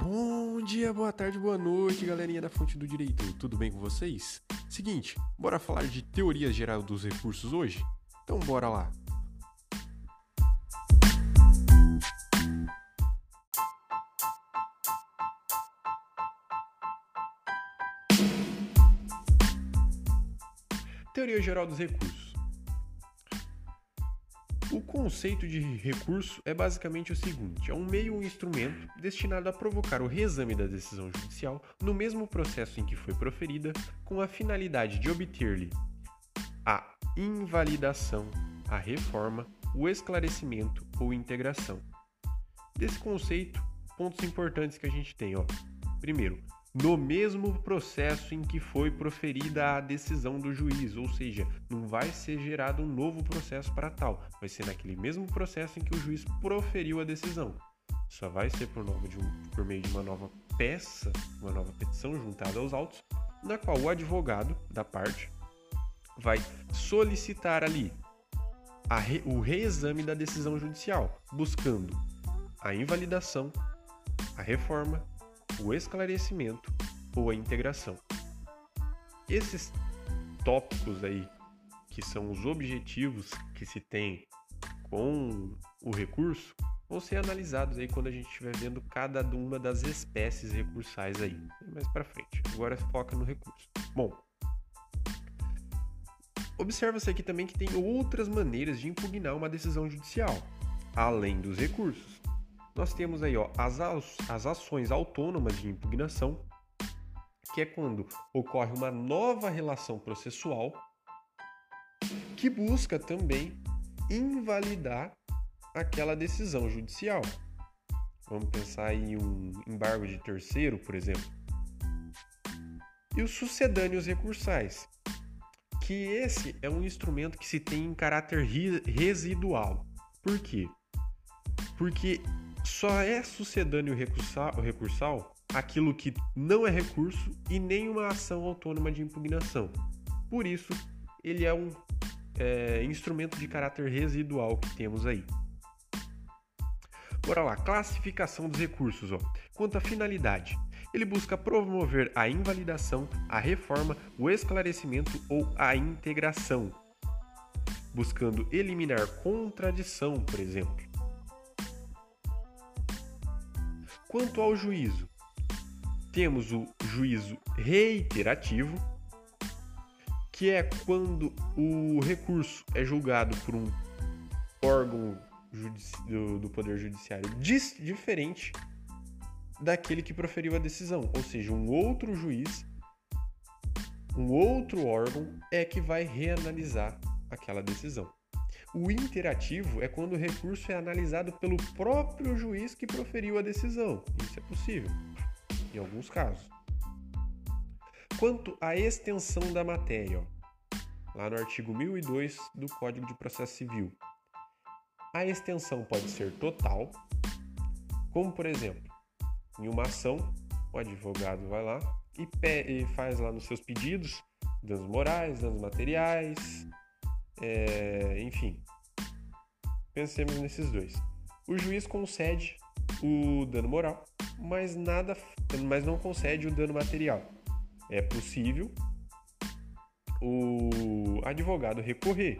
Bom dia, boa tarde, boa noite, galerinha da Fonte do Direito. Tudo bem com vocês? Seguinte, bora falar de teoria geral dos recursos hoje? Então bora lá. Teoria geral dos recursos. Conceito de recurso é basicamente o seguinte: é um meio ou instrumento destinado a provocar o reexame da decisão judicial no mesmo processo em que foi proferida, com a finalidade de obter-lhe a invalidação, a reforma, o esclarecimento ou integração. Desse conceito, pontos importantes que a gente tem, ó. Primeiro, no mesmo processo em que foi proferida a decisão do juiz, ou seja, não vai ser gerado um novo processo para tal, vai ser naquele mesmo processo em que o juiz proferiu a decisão. Só vai ser por, um, por meio de uma nova peça, uma nova petição juntada aos autos, na qual o advogado da parte vai solicitar ali re, o reexame da decisão judicial, buscando a invalidação, a reforma o esclarecimento ou a integração. Esses tópicos aí, que são os objetivos que se tem com o recurso, vão ser analisados aí quando a gente estiver vendo cada uma das espécies recursais aí, mais para frente. Agora foca no recurso. Bom, observa-se aqui também que tem outras maneiras de impugnar uma decisão judicial, além dos recursos nós temos aí ó, as, as ações autônomas de impugnação, que é quando ocorre uma nova relação processual que busca também invalidar aquela decisão judicial. Vamos pensar em um embargo de terceiro, por exemplo. E os sucedâneos recursais, que esse é um instrumento que se tem em caráter residual. Por quê? Porque só é sucedâneo recursal, recursal aquilo que não é recurso e nem uma ação autônoma de impugnação. Por isso, ele é um é, instrumento de caráter residual que temos aí. Bora lá, classificação dos recursos. Ó. Quanto à finalidade, ele busca promover a invalidação, a reforma, o esclarecimento ou a integração, buscando eliminar contradição, por exemplo. Quanto ao juízo, temos o juízo reiterativo, que é quando o recurso é julgado por um órgão do, do Poder Judiciário diferente daquele que proferiu a decisão, ou seja, um outro juiz, um outro órgão é que vai reanalisar aquela decisão. O interativo é quando o recurso é analisado pelo próprio juiz que proferiu a decisão. Isso é possível, em alguns casos. Quanto à extensão da matéria, ó, lá no artigo 1002 do Código de Processo Civil, a extensão pode ser total, como por exemplo, em uma ação, o advogado vai lá e, faz lá nos seus pedidos danos morais, danos materiais, é, enfim, pensemos nesses dois. O juiz concede o dano moral, mas nada, mas não concede o dano material. É possível o advogado recorrer.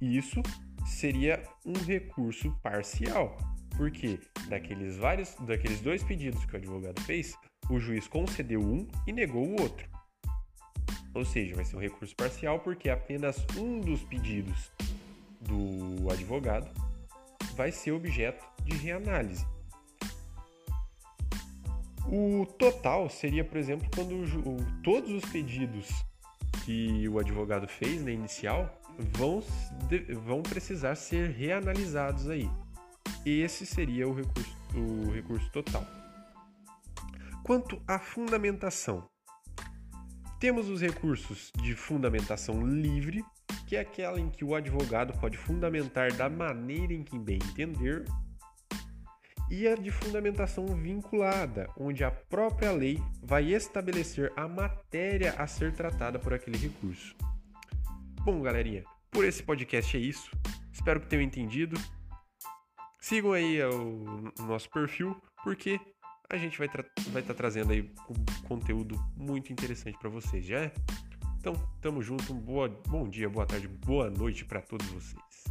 Isso seria um recurso parcial, porque daqueles vários, daqueles dois pedidos que o advogado fez, o juiz concedeu um e negou o outro. Ou seja, vai ser um recurso parcial porque apenas um dos pedidos do advogado vai ser objeto de reanálise. O total seria, por exemplo, quando todos os pedidos que o advogado fez na inicial vão, vão precisar ser reanalisados aí. Esse seria o recurso, o recurso total. Quanto à fundamentação, temos os recursos de fundamentação livre, que é aquela em que o advogado pode fundamentar da maneira em que bem entender, e a de fundamentação vinculada, onde a própria lei vai estabelecer a matéria a ser tratada por aquele recurso. Bom, galerinha, por esse podcast é isso. Espero que tenham entendido. Sigam aí o nosso perfil, porque a gente vai estar vai tá trazendo aí um conteúdo muito interessante para vocês, já é? Então, tamo junto, um boa, bom dia, boa tarde, boa noite para todos vocês.